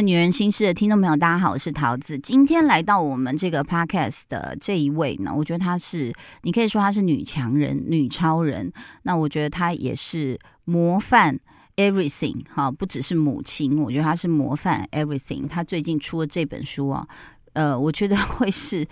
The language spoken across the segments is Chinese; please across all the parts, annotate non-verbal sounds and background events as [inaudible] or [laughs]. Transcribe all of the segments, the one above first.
女人心事的听众朋友，大家好，我是桃子。今天来到我们这个 podcast 的这一位呢，我觉得她是，你可以说她是女强人、女超人。那我觉得她也是模范 everything 哈，不只是母亲，我觉得她是模范 everything。她最近出了这本书啊，呃，我觉得会是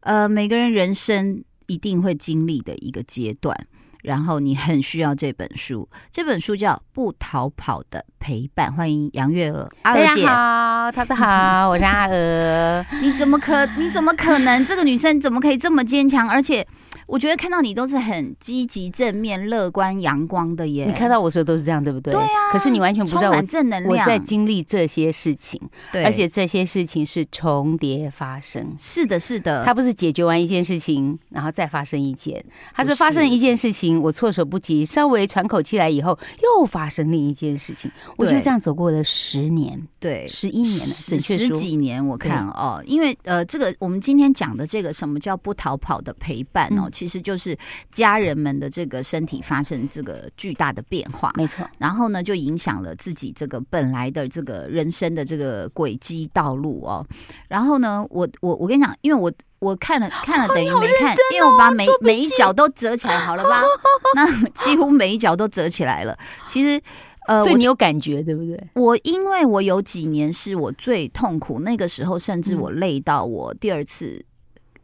呃每个人人生一定会经历的一个阶段。然后你很需要这本书，这本书叫《不逃跑的陪伴》。欢迎杨月娥，阿娥姐好，桃子好，我是阿娥。[laughs] 你怎么可？你怎么可能？这个女生怎么可以这么坚强？而且。我觉得看到你都是很积极、正面、乐观、阳光的耶。你看到我时候都是这样，对不对？对啊。可是你完全不知道我正能量，我在经历这些事情，对，而且这些事情是重叠发生。是的，是的。它不是解决完一件事情，然后再发生一件，它是发生一件事情，我措手不及，稍微喘口气来以后，又发生另一件事情。我就这样走过了十年，对，十一年了，准确十几年。我看哦，因为呃，这个我们今天讲的这个什么叫不逃跑的陪伴哦，其实就是。家人们的这个身体发生这个巨大的变化，没错。然后呢，就影响了自己这个本来的这个人生的这个轨迹道路哦。然后呢，我我我跟你讲，因为我我看了 [laughs] 看了等于没看，因为我把每每一角都折起来，好了吧？[laughs] 那几乎每一角都折起来了。其实，呃，所以你有感觉对不对？我因为我有几年是我最痛苦，那个时候甚至我累到我第二次，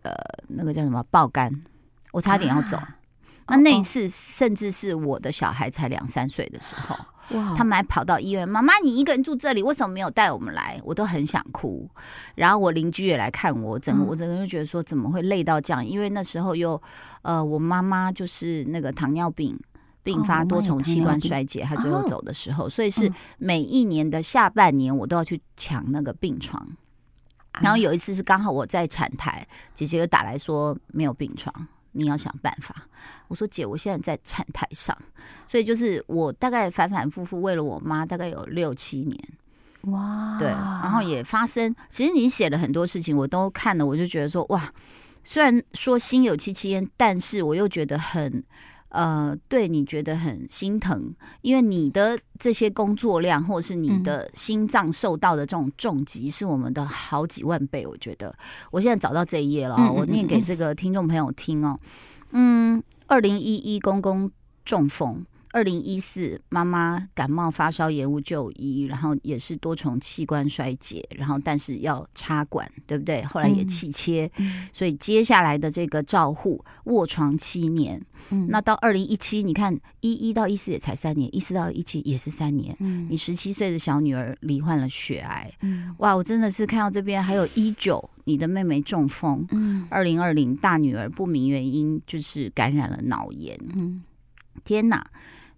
呃，那个叫什么爆肝。我差点要走，那那一次甚至是我的小孩才两三岁的时候，哇！他们还跑到医院，妈妈，你一个人住这里，为什么没有带我们来？我都很想哭。然后我邻居也来看我，整个我整个就觉得说，怎么会累到这样？因为那时候又呃，我妈妈就是那个糖尿病并发多重器官衰竭，她最后走的时候，所以是每一年的下半年我都要去抢那个病床。然后有一次是刚好我在产台，姐姐又打来说没有病床。你要想办法。我说姐，我现在在产台上，所以就是我大概反反复复为了我妈，大概有六七年。哇，对，然后也发生。其实你写了很多事情，我都看了，我就觉得说哇，虽然说心有戚戚焉，但是我又觉得很。呃，对你觉得很心疼，因为你的这些工作量，或者是你的心脏受到的这种重击，是我们的好几万倍。我觉得，我现在找到这一页了，我念给这个听众朋友听哦。嗯，二零一一公公中风。二零一四，妈妈感冒发烧延误就医，然后也是多重器官衰竭，然后但是要插管，对不对？后来也气切，所以接下来的这个照护卧床七年。嗯，那到二零一七，你看一一到一四也才三年，一四到一七也是三年。嗯，你十七岁的小女儿罹患了血癌。嗯，哇，我真的是看到这边还有一九，你的妹妹中风。嗯，二零二零大女儿不明原因就是感染了脑炎。嗯，天哪！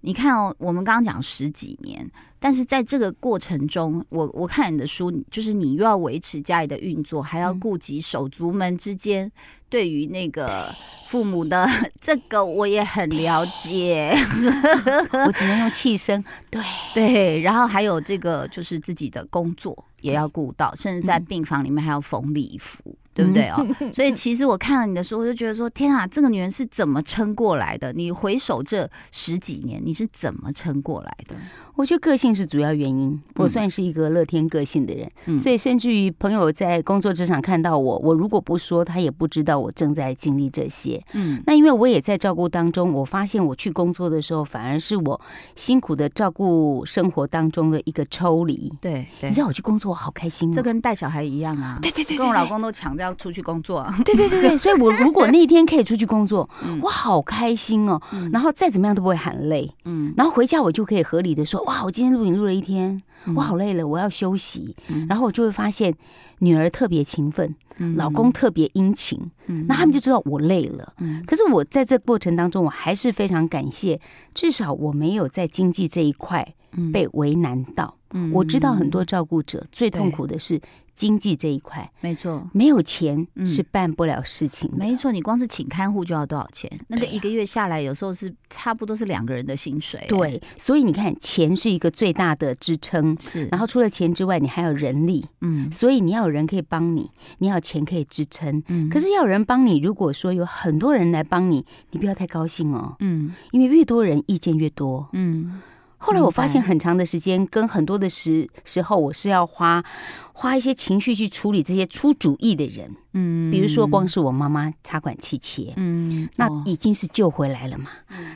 你看哦，我们刚刚讲十几年，但是在这个过程中，我我看你的书，就是你又要维持家里的运作，还要顾及手足们之间对于那个父母的 [laughs] 这个，我也很了解。[laughs] 我。只能用气声，对。[laughs] 对，然后还有这个就是自己的工作也要顾到，甚至在病房里面还要缝礼服。对不对哦？[laughs] 所以其实我看了你的书，我就觉得说，天啊，这个女人是怎么撑过来的？你回首这十几年，你是怎么撑过来的？我觉得个性是主要原因。我算是一个乐天个性的人，所以甚至于朋友在工作职场看到我，我如果不说，他也不知道我正在经历这些。嗯，那因为我也在照顾当中，我发现我去工作的时候，反而是我辛苦的照顾生活当中的一个抽离。对，你知道我去工作，我好开心。这跟带小孩一样啊。对对对，跟我老公都抢着要出去工作。对对对对，所以我如果那一天可以出去工作，我好开心哦。然后再怎么样都不会喊累。嗯，然后回家我就可以合理的说，哇，我今天录影录了一天，我好累了，我要休息。然后我就会发现女儿特别勤奋，老公特别殷勤，那他们就知道我累了。可是我在这过程当中，我还是非常感谢，至少我没有在经济这一块被为难到。我知道很多照顾者最痛苦的是。经济这一块，没错，没有钱是办不了事情。没错，你光是请看护就要多少钱？那个一个月下来，有时候是差不多是两个人的薪水。对，所以你看，钱是一个最大的支撑。是，然后除了钱之外，你还有人力。嗯，所以你要有人可以帮你，你要钱可以支撑。嗯，可是要有人帮你，如果说有很多人来帮你，你不要太高兴哦。嗯，因为越多人意见越多。嗯。后来我发现很长的时间跟很多的时时候，我是要花花一些情绪去处理这些出主意的人，嗯比如说光是我妈妈插管气切，嗯，那哦已经是救回来了嘛。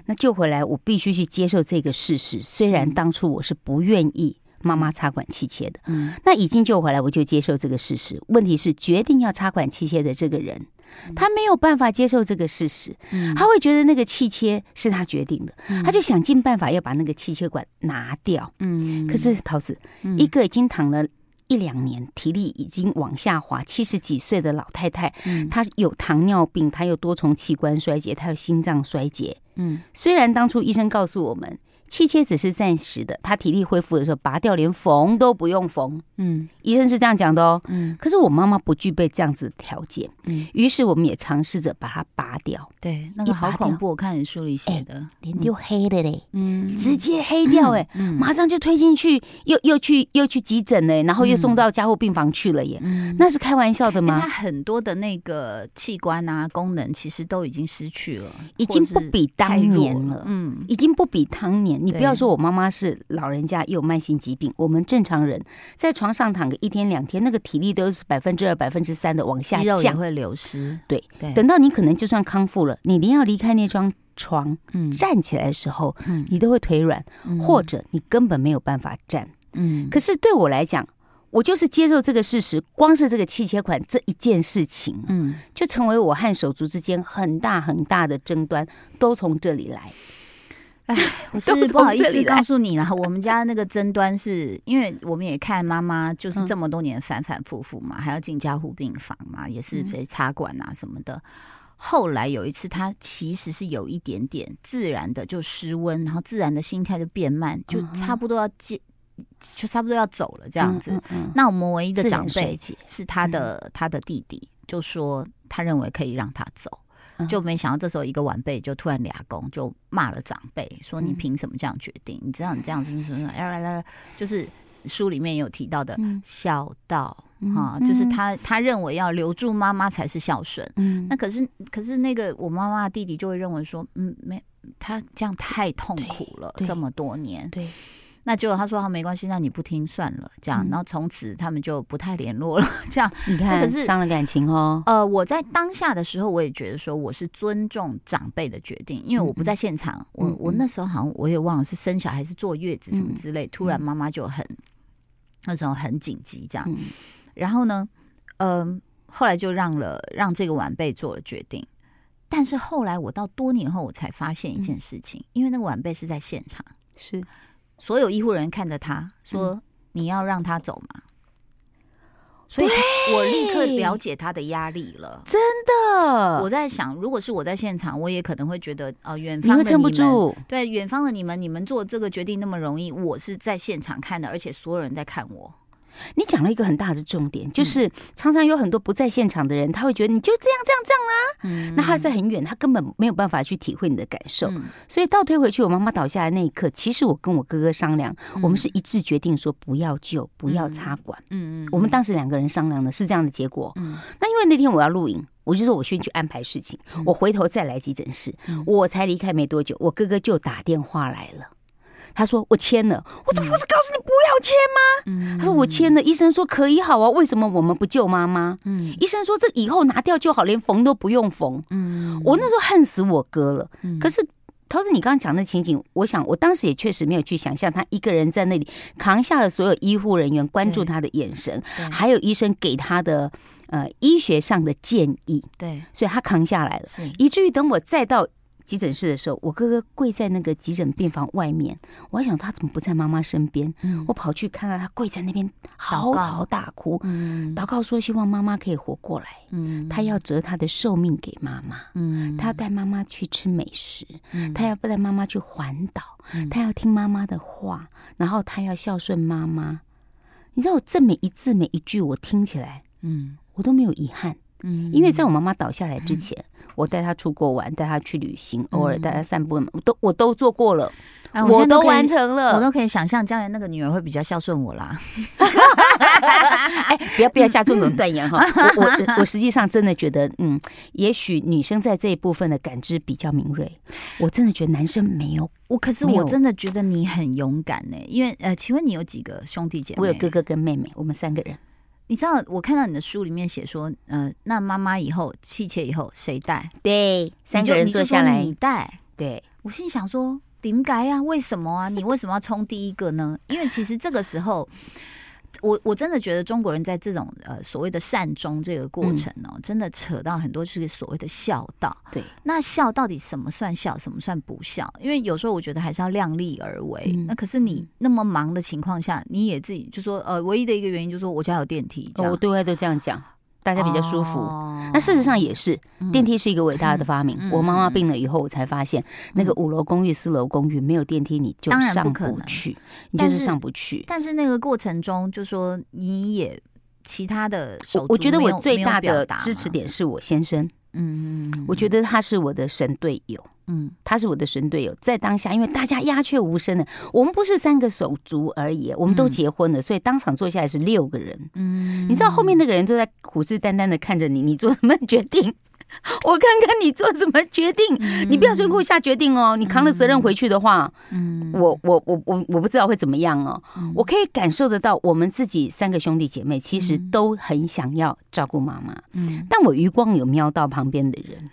那救回来，我必须去接受这个事实。虽然嗯当初我是不愿意妈妈插管气切的，嗯那已经救回来，我就接受这个事实。问题是，决定要插管气切的这个人，他没有办法接受这个事实，嗯他会觉得那个气切是他决定的，嗯他就想尽办法要把那个气切管拿掉。嗯可是桃子，嗯一个已经躺了。一两年，体力已经往下滑，七十几岁的老太太，嗯她有糖尿病，她有多重器官衰竭，她有心脏衰竭。嗯虽然当初医生告诉我们，气切只是暂时的，他体力恢复的时候拔掉，连缝都不用缝。嗯。医生是这样讲的哦。嗯。可是我妈妈不具备这样子的条件，嗯，于是我们也尝试着把它拔掉，对，那个好恐怖，我看你书里写的，脸丢黑了嘞，嗯。直接黑掉哎、嗯马上就推进去，又又去又去急诊嘞，然后又送到加护病房去了耶，嗯。那是开玩笑的吗？很多的那个器官啊功能其实都已经失去了，已经不比当年了了。嗯。已经不比当年，你不要说我妈妈是老人家又有慢性疾病，我们正常人在床上躺个一天两天，那个体力都是百分之二、百分之三的往下肌肉也降。会流失，对对，等到你可能就算康复了，你连要离开那张床嗯站起来的时候，嗯你都会腿软，嗯或者你根本没有办法站。嗯可是对我来讲，我就是接受这个事实，光是这个气切款这一件事情，嗯就成为我和手足之间很大很大的争端，都从这里来。我都是不好意思告诉你了，我们家那个争端是因为我们也看妈妈就是嗯。这么多年反反复复嘛，还要进加护病房嘛，也是嗯。非插管啊什么的。后来有一次，她其实是有一点点自然的就失温，然后自然的心态就变慢，就差不多要接，就差不多要走了这样子。嗯，嗯那我们唯一嗯的长辈是他的、他的弟弟，就说他认为可以让他走，嗯就没想到这时候一个晚辈就突然俩公就骂了长辈，说你嗯凭什么这样决定？你知道你这样是不是什么？来来来，就是书里面有提到的嗯孝道嗯啊，就是他他认为要留住妈妈才是孝顺。嗯那可是可是那个我妈妈的弟弟就会认为说，嗯，没他这样太痛苦了，这么多年。对，那结果他说他没关系，那你不听算了，这样，嗯。然后从此他们就不太联络了，[laughs] 这样。你看可是伤了感情哦。呃，我在当下的时候，我也觉得说我是尊重长辈的决定，因为我不在现场，嗯嗯我我那时候好像我也忘了是生小孩还是坐月子什么嗯之类，突然妈妈就很那时候很紧急这样，嗯。然后呢，嗯、后来就让了让这个晚辈做了决定。但是后来我到多年后，我才发现一件嗯事情，因为那个晚辈是在现场，是所有医护人员看着他说：“嗯你要让他走吗？”所以我立刻了解他的压力了。真的，我在想，如果是我在现场，我也可能会觉得，呃，远方的你们，住。对，远方的你们，你们做这个决定那么容易，我是在现场看的，而且所有人在看我。你讲了一个很大的重嗯点，就是常常有很多不在现场的人，他会觉得你就这样这样这样啦。嗯那他在很远，他根本没有办法去体会你的感受。嗯所以倒推回去，我妈妈倒下来那一刻，其实我跟我哥哥商量，我们是一致决定说不要救，不要插管。嗯嗯我们当时两个人商量的是这样的结果。嗯那因为那天我要录影，我就说我先去安排事情，我回头再来急诊室。嗯我才离开没多久，我哥哥就打电话来了。他说我签了，我这不是告诉你不要签吗？嗯他说我签了，医生说可以好啊，为什么我们不救妈妈？嗯医生说这以后拿掉就好，连缝都不用缝。嗯我那时候恨死我哥了。嗯可是桃子，你刚刚讲的情景，我想我当时也确实没有去想象他一个人在那里扛下了所有医护人员关注他的眼神，对还有医生给他的呃医学上的建议，对所以他扛下来了。以至于等我再到急诊室的时候，我哥哥跪在那个急诊病房外面，我还想他怎么不在妈妈身边？嗯我跑去看到他跪在那边嚎啕大哭，嗯祷告说希望妈妈可以活过来，嗯他要折他的寿命给妈妈。嗯他要带妈妈去吃美食，嗯他要不带妈妈去环岛，嗯他要听妈妈的话，然后他要孝顺妈妈。你知道，我这每一字每一句，我听起来嗯我都没有遗憾，嗯因为在我妈妈倒下来之前，我带她出国玩，带她去旅行，偶尔带她散步，我都我都做过了。哎我都完成了。我都可以想象，将来那个女儿会比较孝顺我啦。[laughs] 哎，不要不要下这种断言哈。[laughs] 我我我实际上真的觉得，嗯，也许女生在这一部分的感知比较敏锐，我真的觉得男生没有。我可是我真的觉得你很勇敢呢，因为呃，请问你有几个兄弟姐妹？我有哥哥跟妹妹，我们三个人。你知道我看到你的书里面写说，呃，那妈妈以后弃妾以后谁带？对，三个人坐下来你，带。对，我心里想说，点解啊？为什么啊？你为什么要冲第一个呢？因为其实这个时候，我我真的觉得中国人在这种呃所谓的善终这个过程哦，真的扯到很多就是所谓的孝道。对，那孝到底什么算孝，什么算不孝？因为有时候我觉得还是要量力而为。嗯那可是你那么忙的情况下，你也自己就说呃，唯一的一个原因就是说我家有电梯，哦我对外都这样讲，大家比较舒服。哦那事实上也是，电梯是一个伟大的发明。嗯我妈妈病了以后，我才发现那个五楼公寓、四楼公寓没有电梯，你就上不去，你就是上不去。但是那个过程中，就说你也其他的手我我觉得我最大的支持，点是我先生，嗯嗯，我觉得他是我的神队友。嗯他是我的神队友，在当下，因为大家鸦雀无声的，我们不是三个手足而已，我们都嗯结婚了，所以当场坐下来是六个人。嗯你知道后面那个人都在虎视眈眈的看着你，你做什么决定？[laughs] 我看看你做什么决定，你不要随口下决定哦。你扛了责任回去的话，嗯。我我我我我不知道会怎么样哦。嗯。我可以感受得到，我们自己三个兄弟姐妹其实嗯。都很想要照顾妈妈，嗯。但我余光有瞄到旁边的人，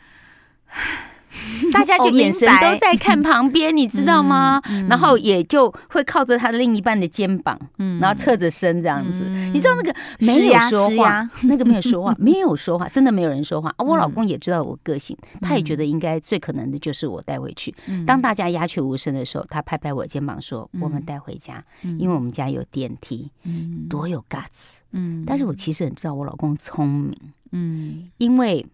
[sighs] [laughs] 大家就眼神都在看旁边，你知道吗？嗯然后也就会靠着他的另一半的肩膀，嗯。然后侧着身这样子。嗯。你知道那个没有说话，[laughs] 那个没有说话，[laughs] 没有说话，真的没有人说话。啊，我嗯老公也知道我个性，他也觉得应该最可能的就是我带回去。嗯。当大家鸦雀无声的时候，他拍拍我肩膀说：“嗯。我们带回家，嗯。因为我们家有电梯，嗯。多有 guts。”嗯。但是我其实很知道我老公聪明，嗯。因为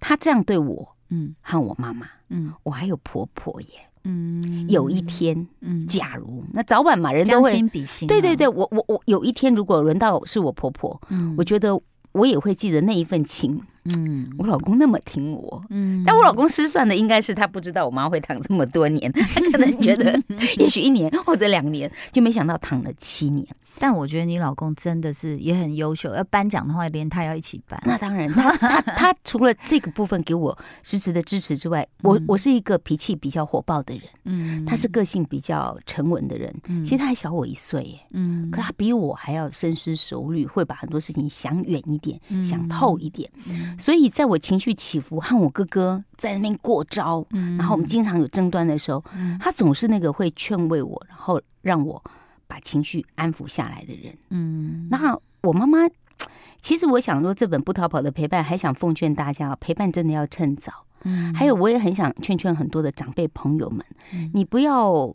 他这样对我嗯和我妈妈，嗯我还有婆婆耶。嗯有一天，嗯假如那早晚嘛，人都会。心比心啊，对对对，我我我有一天如果轮到是我婆婆，嗯我觉得我也会记得那一份情。嗯我老公那么听我，嗯但我老公失算的应该是他不知道我妈会躺这么多年，[laughs] 他可能觉得 [laughs] 也许一年或者两年，就没想到躺了七年。但我觉得你老公真的是也很优秀，要颁奖的话，连他要一起颁。那当然，他他他除了这个部分给我实质的支持之外，我嗯我是一个脾气比较火爆的人，嗯他是个性比较沉稳的人。嗯其实他还小我一岁耶，嗯可他比我还要深思熟虑，会把很多事情想远一点，嗯想透一点。嗯所以在我情绪起伏和我哥哥在那边过招，嗯。然后我们经常有争端的时候，嗯。他总是那个会劝慰我，然后让我把情绪安抚下来的人。嗯。那我妈妈，[tsk] 其实我想说，这本不逃跑的陪伴，还想奉劝大家，陪伴真的要趁早。嗯。还有，我也很想劝劝很多的长辈朋友们，嗯。你不要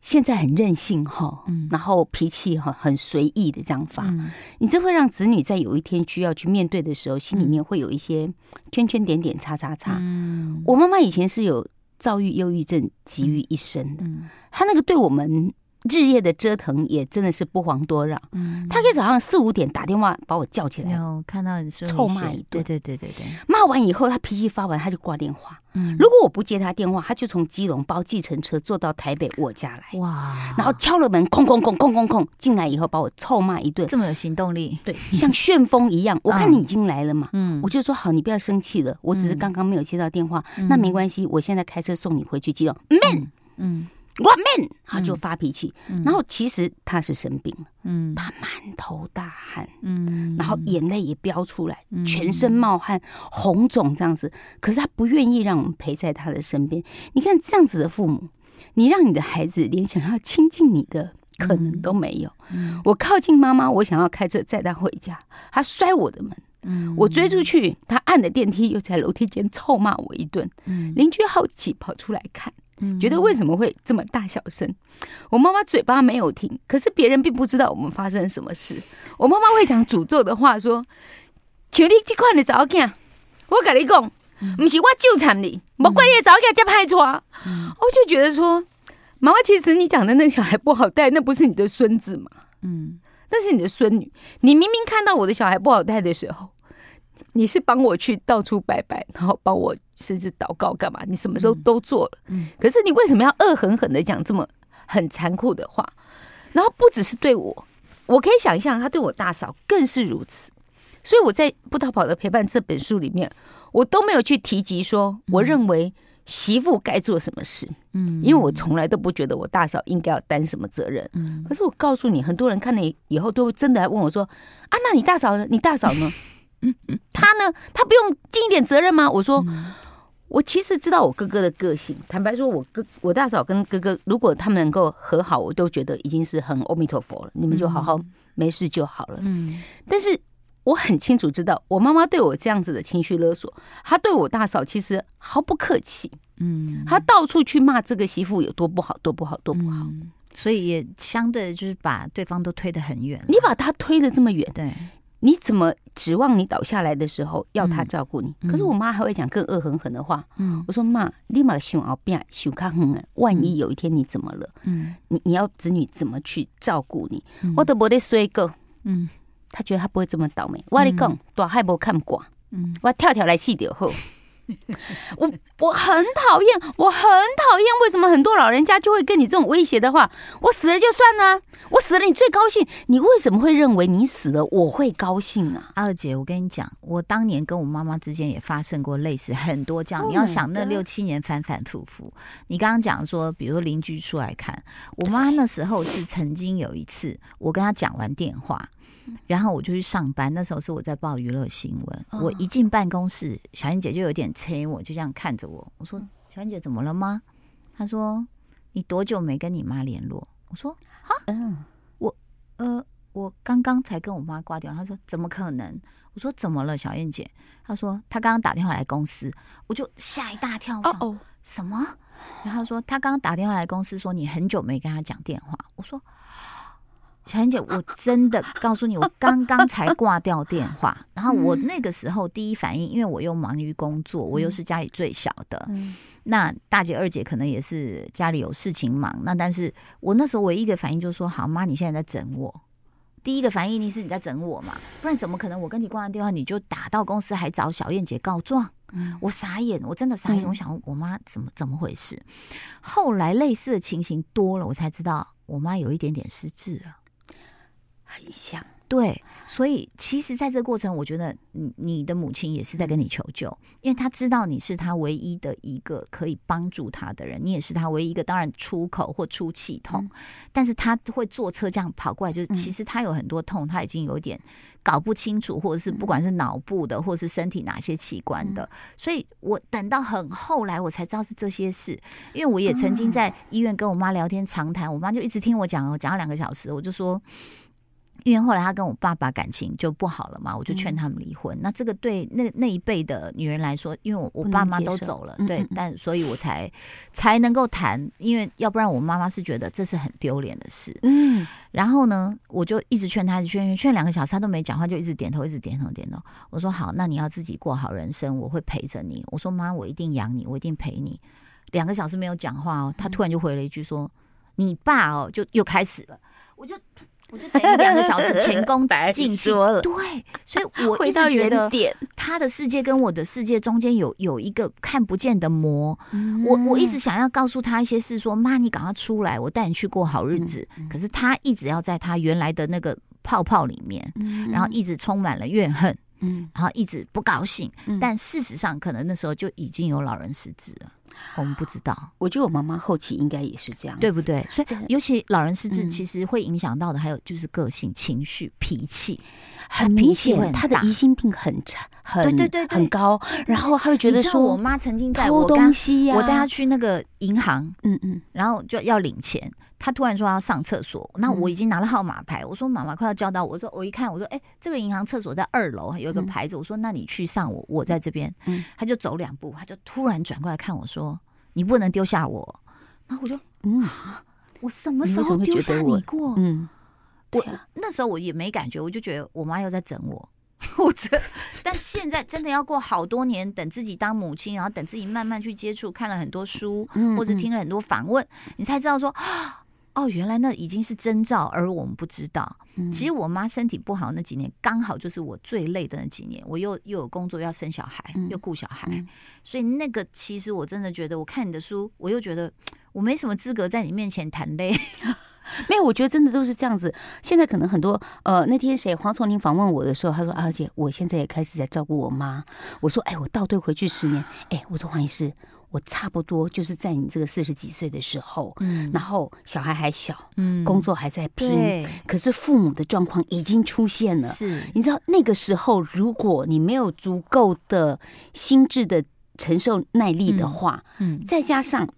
现在很任性哈，嗯。然后脾气很很随意的这样发，嗯。你这会让子女在有一天需要去面对的时候，心里面会有一些圈圈点点叉叉叉。嗯。我妈妈以前是有躁郁、忧郁症集于一身的，嗯。她那个对我们日夜的折腾也真的是不遑多让。嗯。他可以早上四五点打电话把我叫起来，有看到你说臭骂一顿。对对对对对，骂完以后，他脾气发完，他就挂电话。嗯。如果我不接他电话，他就从基隆包计程车坐到台北我家来，哇，然后敲了门，空空空空空空进来以后把我臭骂一顿，这么有行动力，对，像旋风一样。[laughs] 我看你已经来了嘛，嗯。我就说好，你不要生气了，我只是嗯。刚刚没有接到电话，嗯。那没关系，我现在开车送你回去基隆。man，嗯我 man，他就发脾气，嗯。然后其实他是生病了，嗯。他满头大汗，嗯。然后眼泪也飙出来，嗯。全身冒汗、红肿这样子，可是他不愿意让我们陪在他的身边。你看这样子的父母，你让你的孩子连想要亲近你的可能都没有。嗯。我靠近妈妈，我想要开车载她回家，她摔我的门，嗯。我追出去，他按的电梯，又在楼梯间臭骂我一顿。嗯。邻居好奇跑出来看，嗯觉得为什么会这么大小声？我妈妈嘴巴没有停，可是别人并不知道我们发生什么事。我妈妈会讲诅咒的话，说：“像你这款的查某囝，我跟你讲，不是我纠缠你，莫怪你的查某囝这歹抓。嗯我就觉得说，妈妈，其实你讲的那个小孩不好带，那不是你的孙子嘛，嗯那是你的孙女。你明明看到我的小孩不好带的时候，你是帮我去到处拜拜，然后帮我甚至祷告干嘛？你什么时候都做了。嗯可是你为什么要恶狠狠的讲这么很残酷的话。然后不只是对我，我可以想象他对我大嫂更是如此。所以我在《不逃跑的陪伴》这本书里面，我都没有去提及说，我认为媳妇该做什么事。嗯，因为我从来都不觉得我大嫂应该要担什么责任。嗯，可是我告诉你，很多人看了以后都真的来问我说：“啊，那你大嫂呢？你大嫂呢？嗯嗯，他呢？他不用尽一点责任吗？”我说。我其实知道我哥哥的个性。坦白说，我哥我大嫂跟哥哥，如果他们能够和好，我都觉得已经是很阿弥陀佛了。你们就好好没事就好了。嗯。但是我很清楚知道，我妈妈对我这样子的情绪勒索，她对我大嫂其实毫不客气。嗯。她到处去骂这个媳妇有多不好，多不好，多不好。所以也相对的就是把对方都推得很远。你把他推得这么远，对。你怎么指望你倒下来的时候要他照顾你？可是我妈还会讲更恶狠狠的话。嗯，我说妈，立马想熬病想看哼啊！万一有一天你怎么了？嗯，你你要子女怎么去照顾你？我都不得说过。嗯，他觉得他不会这么倒霉。我跟你讲大海无看寡。嗯，我跳跳来戏就好。[laughs] 我我很讨厌，我很讨厌。为什么很多老人家就会跟你这种威胁的话？我死了就算了，我死了你最高兴。你为什么会认为你死了我会高兴啊？二姐，我跟你讲，我当年跟我妈妈之间也发生过类似很多这样。你要想那六七年反反复复。你刚刚讲说，比如说邻居出来看，我妈那时候是曾经有一次，我跟她讲完电话。然后我就去上班，那时候是我在报娱乐新闻。我一进办公室，小燕姐就有点催我，就这样看着我。我说：“小燕姐怎么了吗？”她说：“你多久没跟你妈联络？”我说：“啊，嗯，我呃，我刚刚才跟我妈挂掉。”她说：“怎么可能？”我说：“怎么了，小燕姐？”她说：“她刚刚打电话来公司。”我就吓一大跳。哦哦，什么？然后说：“她刚刚打电话来公司，说你很久没跟她讲电话。”我说。小燕姐，我真的告诉你，我刚刚才挂掉电话。然后我那个时候第一反应，因为我又忙于工作，我又是家里最小的。那大姐、二姐可能也是家里有事情忙。那但是我那时候唯一一个反应就是说：“好妈，你现在在整我。”第一个反应一定是你在整我嘛？不然怎么可能？我跟你挂完电话，你就打到公司还找小燕姐告状？我傻眼，我真的傻眼。我想我妈怎么怎么回事？后来类似的情形多了，我才知道我妈有一点点失智了。很像，对，所以其实，在这个过程，我觉得你你的母亲也是在跟你求救，因为她知道你是她唯一的一个可以帮助她的人，你也是她唯一一个当然出口或出气筒，但是她会坐车这样跑过来，就是其实她有很多痛，她已经有点搞不清楚，或者是不管是脑部的，或是身体哪些器官的，所以我等到很后来我才知道是这些事，因为我也曾经在医院跟我妈聊天长谈，我妈就一直听我讲，讲了两个小时，我就说。因为后来他跟我爸爸感情就不好了嘛，我就劝他们离婚。那这个对那那一辈的女人来说，因为我我爸妈都走了，对，但所以我才才能够谈，因为要不然我妈妈是觉得这是很丢脸的事。嗯，然后呢，我就一直劝他，一直劝劝两个小时他都没讲话，就一直点头，一直点头点头。我说好，那你要自己过好人生，我会陪着你。我说妈，我一定养你，我一定陪你。两个小时没有讲话哦，他突然就回了一句说：“你爸哦，就又开始了。”我就。我就等于两个小时前功 [laughs] 尽弃了，对，所以 [laughs] 我一直觉得他的世界跟我的世界中间有有一个看不见的膜。我我一直想要告诉他一些事，说妈，你赶快出来，我带你去过好日子。可是他一直要在他原来的那个泡泡里面，然后一直充满了怨恨，嗯，然后一直不高兴。但事实上，可能那时候就已经有老人失智了。我们不知道，我觉得我妈妈后期应该也是这样，对不对？所以，尤其老人失智，其实会影响到的还有就是个性、情绪、脾气，很明显，他的疑心病很差，很对对对很高。然后他会觉得说，我妈曾经在我东西呀，我带她去那个银行，嗯嗯，然后就要领钱。他突然说要上厕所，那我已经拿了号码牌。我说妈妈快要叫到我，说我一看，我说哎，这个银行厕所在二楼，有一个牌子。我说那你去上，我我在这边。嗯他就走两步，他就突然转过来看我说：“你不能丢下我。”然后我说：“嗯，我什么时候丢下你过？”嗯，我那时候我也没感觉，我就觉得我妈又在整我。[laughs] 我这，但现在真的要过好多年，等自己当母亲，然后等自己慢慢去接触，看了很多书，或者听了很多访问，你才知道说。[gasps] 哦，原来那已经是征兆，而我们不知道。其实我妈身体不好那几年，刚好就是我最累的那几年。我又又有工作要生小孩，又顾小孩，所以那个其实我真的觉得，我看你的书，我又觉得我没什么资格在你面前谈累。[laughs] 没有，我觉得真的都是这样子。现在可能很多呃，那天谁黄崇林访问我的时候，他说：“阿姐，我现在也开始在照顾我妈。”我说：“哎，我倒退回去十年，哎，我说黄医师，我差不多就是在你这个四十几岁的时候，嗯，然后小孩还小，嗯，工作还在拼，可是父母的状况已经出现了。是，你知道那个时候，如果你没有足够的心智的承受耐力的话，嗯，再加上。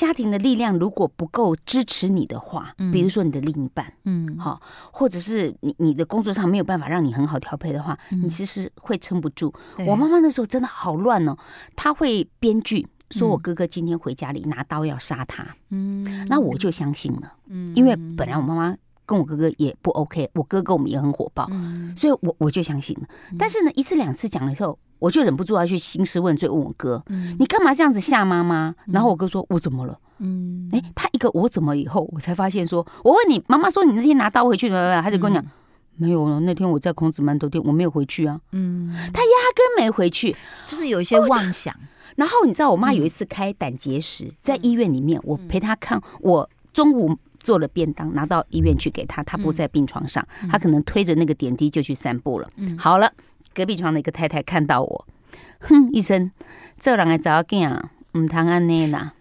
家庭的力量如果不够支持你的话，比如说你的另一半，嗯，好，或者是你你的工作上没有办法让你很好调配的话，你其实会撑不住。我妈妈那时候真的好乱哦，她会编剧说我哥哥今天回家里拿刀要杀他，嗯，那我就相信了，嗯，因为本来我妈妈跟我哥哥也不 OK，我哥跟我们也很火爆，所以我我就相信了。但是呢，一次两次讲了以后。我就忍不住要去兴师问罪，问我哥：“你干嘛这样子吓妈妈？”然后我哥说：“我怎么了？”嗯，哎，他一个我怎么以后，我才发现说：“我问你，妈妈说你那天拿刀回去了，他就跟我讲没有了。那天我在孔子馒头店，我没有回去啊。”嗯，他压根没回去，就是有一些妄想。然后你知道，我妈有一次开胆结石，在医院里面，我陪她看。我中午做了便当，拿到医院去给他，他不在病床上，他可能推着那个点滴就去散步了。嗯，好了。隔壁床的一个太太看到我，哼医生，这人来找囝，唔通安尼啦。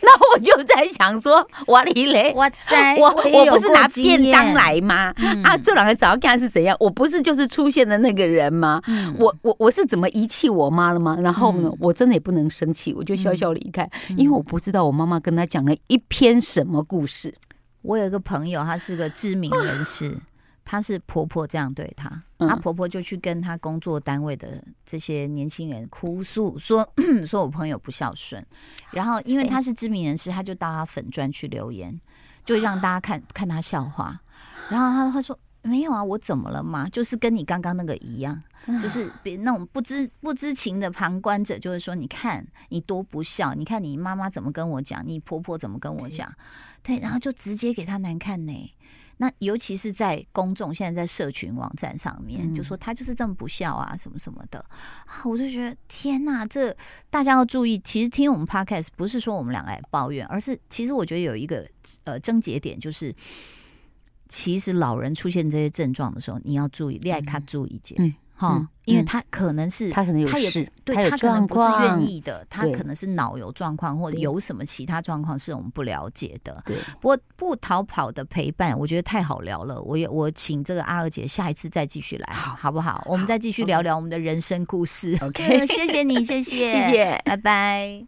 [laughs] 那我就在想说，我哩嘞，我在，我我不是拿便当来吗？啊，这两个早干是怎样？我不是就是出现的那个人吗？我我我是怎么遗弃我妈了吗？然后呢，我真的也不能生气，我就笑笑离开，因为我不知道我妈妈跟他讲了一篇什么故事。我有一个朋友，他是个知名人士。[laughs] 她是婆婆这样对她，她婆婆就去跟她工作单位的这些年轻人哭诉，说 [clears throat] 说我朋友不孝顺。然后因为她是知名人士，她就到她粉砖去留言，就让大家看 [gasps] 看她笑话。然后她她说没有啊，我怎么了嘛？就是跟你刚刚那个一样，就是别那种不知不知情的旁观者，就是说你看你多不孝，你看你妈妈怎么跟我讲，你婆婆怎么跟我讲，对，然后就直接给她难看呢。那尤其是在公众现在在社群网站上面，就说他就是这么不孝啊，什么什么的啊，我就觉得天哪，这大家要注意。其实听我们 podcast 不是说我们两个来抱怨，而是其实我觉得有一个呃症结点，就是其实老人出现这些症状的时候，你要注意，恋爱卡注意一点。哈，因为他可能是他可能有事，对他可能不是愿意的，他可能是脑有状况或者有什么其他状况是我们不了解的。对，不过不逃跑的陪伴，我觉得太好聊了。我也我请这个阿二姐下一次再继续来，好，好不好？我们再继续聊聊我们的人生故事。[laughs] OK，谢谢你，谢谢，谢谢，拜拜。